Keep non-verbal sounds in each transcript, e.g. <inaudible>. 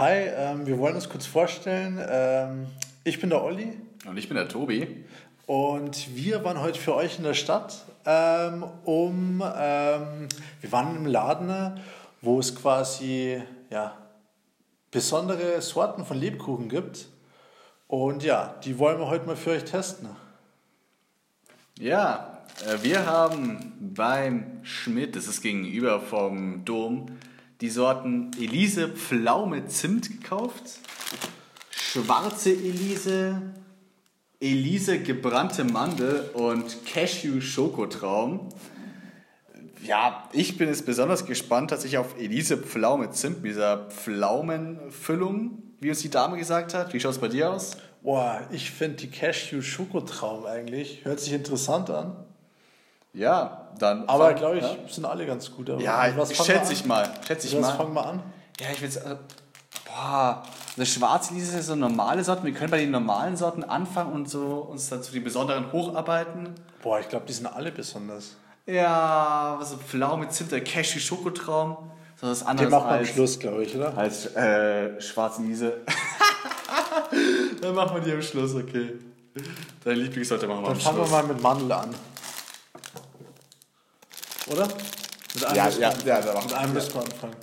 Hi, ähm, wir wollen uns kurz vorstellen. Ähm, ich bin der Olli. Und ich bin der Tobi. Und wir waren heute für euch in der Stadt, ähm, um. Ähm, wir waren im Laden, wo es quasi ja, besondere Sorten von Lebkuchen gibt. Und ja, die wollen wir heute mal für euch testen. Ja, äh, wir haben beim Schmidt, das ist gegenüber vom Dom, die Sorten Elise Pflaume Zimt gekauft, schwarze Elise, Elise gebrannte Mandel und Cashew Schokotraum. Ja, ich bin jetzt besonders gespannt tatsächlich auf Elise Pflaume Zimt, dieser Pflaumenfüllung, wie uns die Dame gesagt hat. Wie schaut es bei dir aus? Boah, ich finde die Cashew Schokotraum eigentlich, hört sich interessant an. Ja, dann. Aber glaube ich, ja? sind alle ganz gut. Aber ja, was schätze ich mal. Schätze ich was mal. fangen wir an? Ja, ich will jetzt. Äh, boah, eine schwarze Lise ist so normale Sorten. Wir können bei den normalen Sorten anfangen und so uns dann zu den besonderen hocharbeiten. Boah, ich glaube, die sind alle besonders. Ja, was so Pflaume, Zimt, Cashew, Schokotraum. So was anderes Den machen wir am Schluss, glaube ich, oder? Als äh, schwarze Lise. <laughs> dann machen wir die am Schluss, okay. Deine Lieblingssorte machen wir dann am Schluss. Dann fangen wir mal mit Mandel an. Oder? Mit einem ja, ja, ja, da mit einem müssen wir anfangen.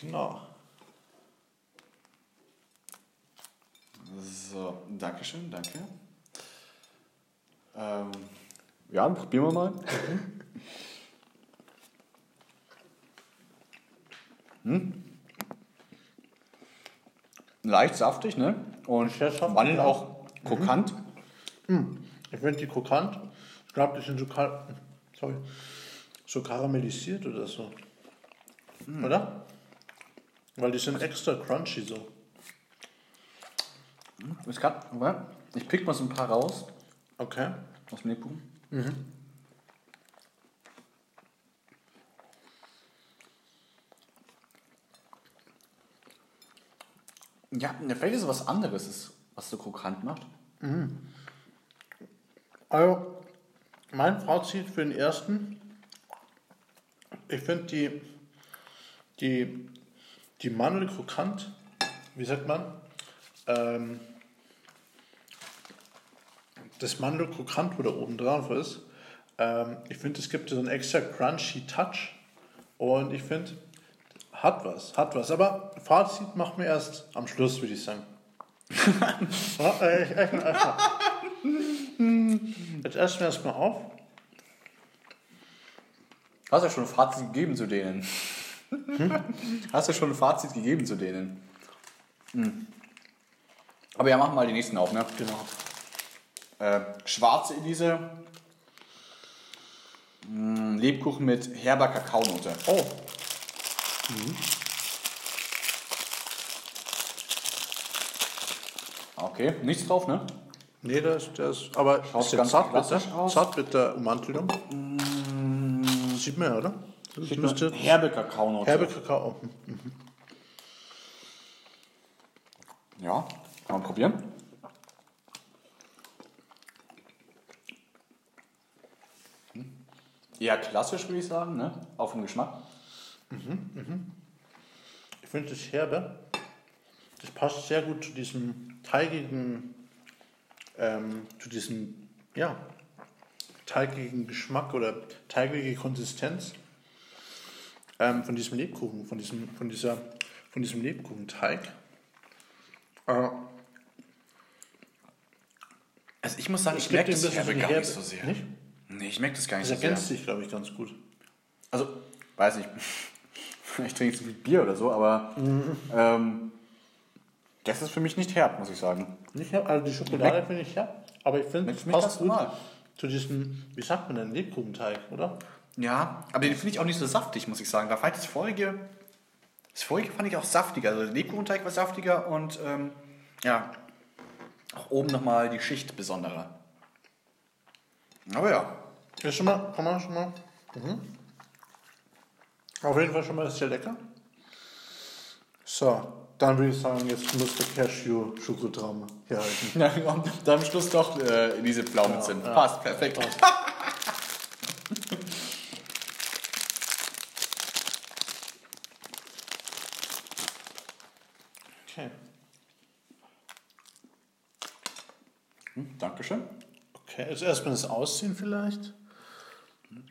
Genau. So, Dankeschön, danke. Ähm, ja, probieren wir mal. hm? Leicht saftig, ne? Und Vanille auch krokant. Mhm. Ich finde die krokant. Ich glaube, die sind so, sorry, so karamellisiert oder so. Mhm. Oder? Weil die sind extra crunchy so. Ich, kann, ich pick mal so ein paar raus. Okay. Aus dem Lebkuchen. Mhm. Ja, vielleicht ist es was anderes, was so krokant macht. Mhm. Also, mein Fazit für den ersten, ich finde die, die, die Mandel krokant, wie sagt man? Ähm, das Mandel krokant, wo da oben drauf ist, ähm, ich finde, es gibt so einen extra crunchy Touch und ich finde, hat was, hat was. Aber Fazit machen wir erst am Schluss, würde ich sagen. <laughs> Jetzt essen wir erstmal auf. Hast du schon ein Fazit gegeben zu denen? Hm? Hast du schon ein Fazit gegeben zu denen? Hm. Aber ja, machen wir mal die nächsten auf, ne? Genau. Äh, schwarze Elise. Hm, Lebkuchen mit herber Kakaonote. Oh, Mhm. Okay, nichts drauf, ne? Nee, das, das aber Schaut ist ganz zartbitter, aus. zartbitter Ummantelung. Mm. Sieht man ja, oder? Das Sieht müsste herbe Kakao. Herbe Kakao. Mhm. Ja, kann man probieren. Eher klassisch, würde ich sagen, ne? Auf den Geschmack. Mhm, mhm. Ich finde das herbe. Das passt sehr gut zu diesem teigigen, ähm, zu diesem, ja, teigigen Geschmack oder teigige Konsistenz ähm, von diesem Lebkuchen, von diesem, von dieser, von diesem Lebkuchenteig. Äh, also ich muss sagen, ich merke das herbe gar nicht so sehr. Nicht? Nee, ich merke das gar nicht das so sehr. Das ergänzt sich, glaube ich, ganz gut. Also, weiß ich ich trinke zu viel Bier oder so, aber mhm. ähm, das ist für mich nicht herb, muss ich sagen. Nicht herb, also die Schokolade finde ich herb, aber ich finde es passt gut normal. zu diesem, wie sagt man denn, Lebkuchenteig, oder? Ja, aber den finde ich auch nicht so saftig, muss ich sagen. Da fand ich das vorige, das vorige fand ich auch saftiger. Also der Lebkuchenteig war saftiger und ähm, ja, auch oben nochmal die Schicht besonderer. Aber ja. Ist schon mal, kann man schon mal. Mhm. Auf jeden Fall schon mal sehr lecker. So, dann würde ich sagen, jetzt muss der Cashew-Schokotraum hier halten. <laughs> Na, und dann am Schluss doch äh, diese Pflaumen sind. Ja. Passt, perfekt. Passt. <laughs> okay. Hm, Dankeschön. Okay, jetzt erstmal das Ausziehen vielleicht.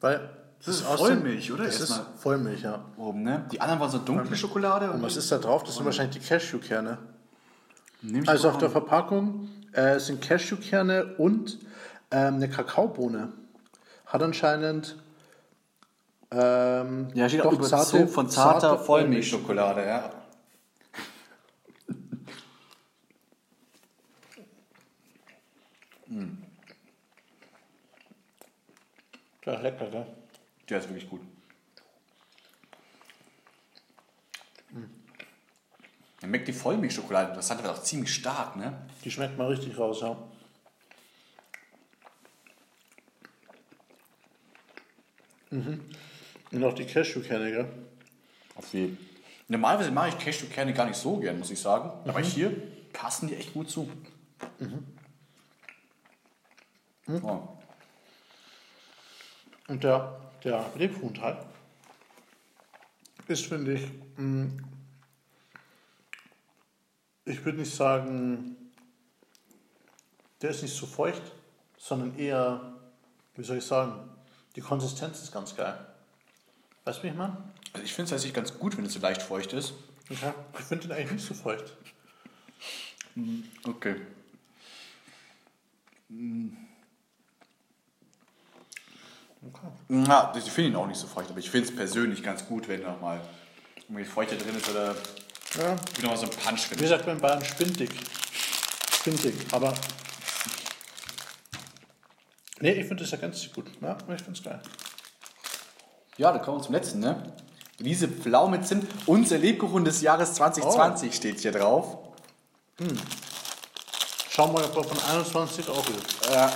Weil das ist Vollmilch, oder? Das ist. Vollmilch, ja. Oben, ne? Die anderen waren so dunkle Schokolade. Und was ist da drauf? Das sind wahrscheinlich die Cashewkerne. Also auf der. Verpackung äh, sind Cashewkerne und ähm, eine Kakaobohne. Hat anscheinend ähm, Ja, steht auch doch überzogen von zarter Vollmilchschokolade, ja. <laughs> Ja, lecker, gell? Der ist wirklich gut. Man merkt die Vollmilchschokolade, das hat auch ziemlich stark, ne? Die schmeckt mal richtig raus, ja. Mhm. Und auch die Cashewkerne, gell? Auf jeden Normalerweise mache ich Cashewkerne gar nicht so gern, muss ich sagen. Aber hier passen die echt gut zu. Oh. Und der, der Lebkuchenteig ist, finde ich, mh, ich würde nicht sagen, der ist nicht so feucht, sondern eher, wie soll ich sagen, die Konsistenz ist ganz geil. Weißt du, wie ich meine? Also ich finde es tatsächlich ganz gut, wenn es so leicht feucht ist. Ja, ich finde den eigentlich nicht so feucht. Okay. Okay. Ja, ich finde ihn auch nicht so feucht, aber ich finde es persönlich ganz gut, wenn noch mal irgendwie Feuchte drin ist oder Ja, wie noch mal so ein Punch wie drin ist. sagt man in Bayern, spintig. Spintig, aber. Nee, ich finde das ja ganz gut. Ja, ich finde es geil. Ja, dann kommen wir zum letzten, ne? Diese Pflaume Zimt, unser Lebkuchen des Jahres 2020 steht hier drauf. Schauen wir mal, ob er von 21 auch ist. Ja.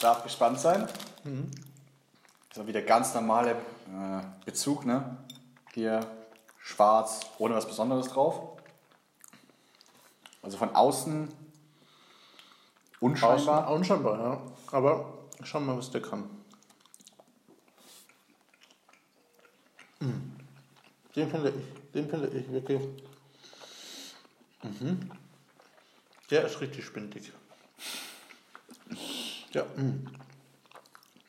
Darf gespannt sein. Das ist wieder ganz normale äh, Bezug, ne? Hier schwarz, ohne was Besonderes drauf. Also von außen unscheinbar. Außen, unscheinbar, ja. Aber schauen wir mal, was der kann. Mm. Den finde ich, den finde ich wirklich. Mhm. Der ist richtig spindig. Ja. mm.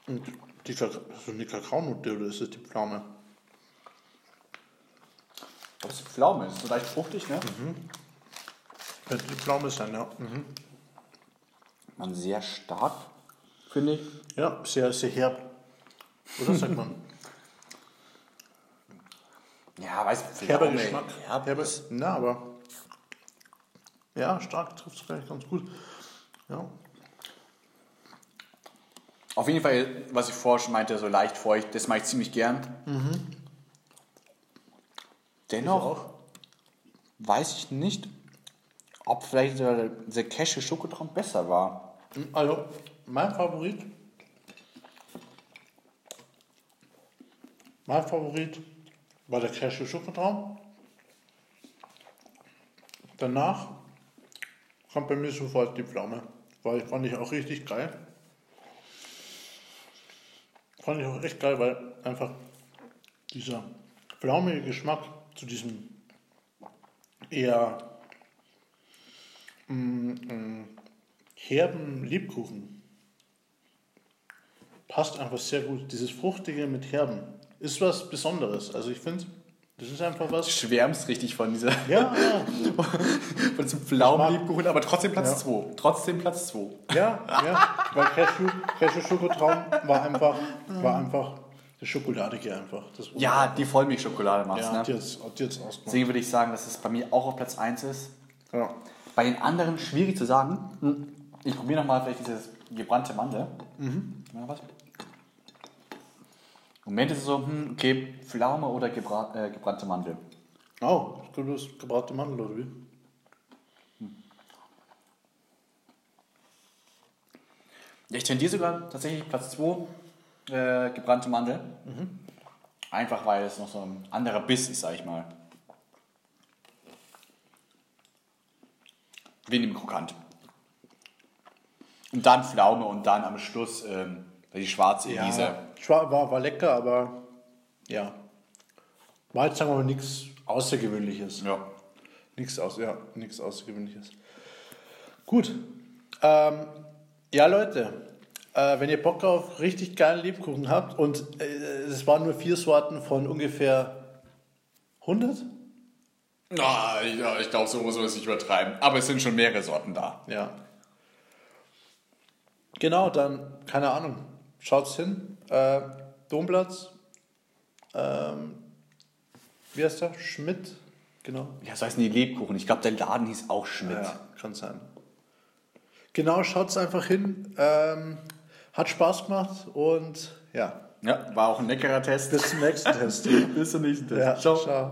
Und die, so eine Kakaonutte oder ist das die Pflaume? Das ist Pflaume, das ist so leicht fruchtig, ne? Könnte die Pflaume sein, ja. Mhm. Man sehr stark, finde ich. Ja, sehr, sehr herb. Oder sagt man? Ja, weiß Herber Pflaume, Geschmack. Herb Herber, ist- na, aber. Ja, stark trifft es vielleicht ganz gut. Ja. Auf jeden Fall, was ich vorher schon meinte, so leicht feucht, das mache ich ziemlich gern. Dennoch auch. weiß ich nicht, ob vielleicht der, der Cashew Schokotraum besser war. Also, mein Favorit. Mein Favorit war der Cashew Schokotraum. Danach kommt bei mir sofort die Pflaume. Weil fand ich auch richtig geil. Fand ich auch echt geil, weil einfach dieser pflaumige Geschmack zu diesem eher mm, mm, herben Lebkuchen passt einfach sehr gut. Dieses Fruchtige mit Herben ist was Besonderes. Also ich finde, das ist einfach Du was. schwärmst richtig von dieser Ja, <laughs> ja, von diesem Pflaumenlebkuchen, aber trotzdem Platz 2. Trotzdem Platz 2. ja, ja. Weil Cashew, Cashew Schokotraum war einfach, war einfach das Schokoladige einfach. Das Ja, die Vollmilchschokolade macht's, ja, ne? hat jetzt, hat jetzt. Deswegen würde ich sagen, dass es bei mir auch auf Platz 1 ist. Ja. Bei den anderen schwierig zu sagen. Ich probiere nochmal vielleicht dieses gebrannte Mandel. Ja, was? Im Moment ist es so, hm, okay, Pflaume oder gebra äh, gebrannte Mandel. Oh, ich glaube, du hast gebratene Mandel oder wie? Ja, ich tendiere sogar tatsächlich Platz 2, äh, gebrannte Mandel. Einfach weil es noch so ein anderer Biss ist, sag ich mal. Wenig krokant. Und dann Pflaume und dann am Schluss ähm, die schwarze Elise. Schwa- war, war lecker, aber ja. War jetzt sagen wir mal nichts Außergewöhnliches. Ja. Nichts aus, ja, nichts Außergewöhnliches. Gut. Ähm, ja, Leute, äh, wenn ihr Bock auf richtig geilen Lebkuchen habt und äh, es waren nur vier Sorten von ungefähr 100? Ah, ja, ich glaube, so muss man es nicht übertreiben. Aber es sind schon mehrere Sorten da. Ja. Genau, dann, keine Ahnung, schaut's hin. Äh, Domplatz, ähm, wie heißt der? Schmidt, genau. Ja, so heißen die Lebkuchen. Ich glaube, der Laden hieß auch Schmidt. Ja, kann sein. Genau, schaut's einfach hin. Ähm, hat Spaß gemacht und ja, Ja, war auch ein leckerer Test. bis zum nächsten Test. <laughs> Bis zum nächsten Test. Ja, ciao. ciao.